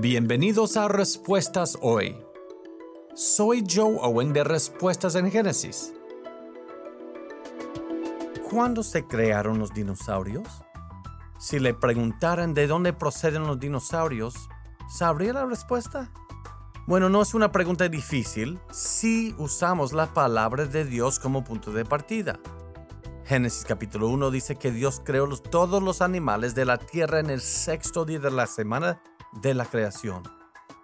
Bienvenidos a Respuestas Hoy. Soy Joe Owen de Respuestas en Génesis. ¿Cuándo se crearon los dinosaurios? Si le preguntaran de dónde proceden los dinosaurios, ¿sabría la respuesta? Bueno, no es una pregunta difícil si usamos la palabra de Dios como punto de partida. Génesis capítulo 1 dice que Dios creó todos los animales de la tierra en el sexto día de la semana de la creación.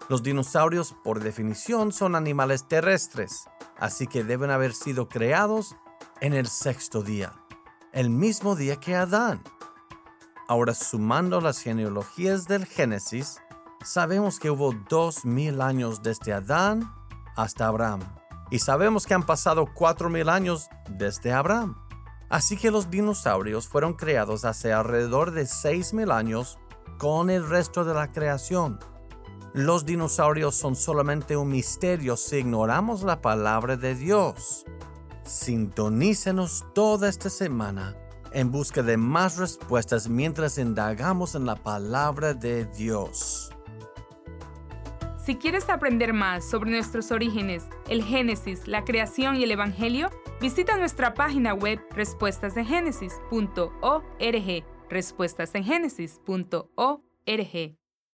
Los dinosaurios, por definición, son animales terrestres, así que deben haber sido creados en el sexto día, el mismo día que Adán. Ahora, sumando las genealogías del Génesis, sabemos que hubo dos mil años desde Adán hasta Abraham, y sabemos que han pasado cuatro mil años desde Abraham. Así que los dinosaurios fueron creados hace alrededor de seis mil años con el resto de la creación. Los dinosaurios son solamente un misterio si ignoramos la palabra de Dios. Sintonícenos toda esta semana en busca de más respuestas mientras indagamos en la palabra de Dios. Si quieres aprender más sobre nuestros orígenes, el Génesis, la creación y el Evangelio, visita nuestra página web respuestasdegénesis.org respuestasengenesis.org.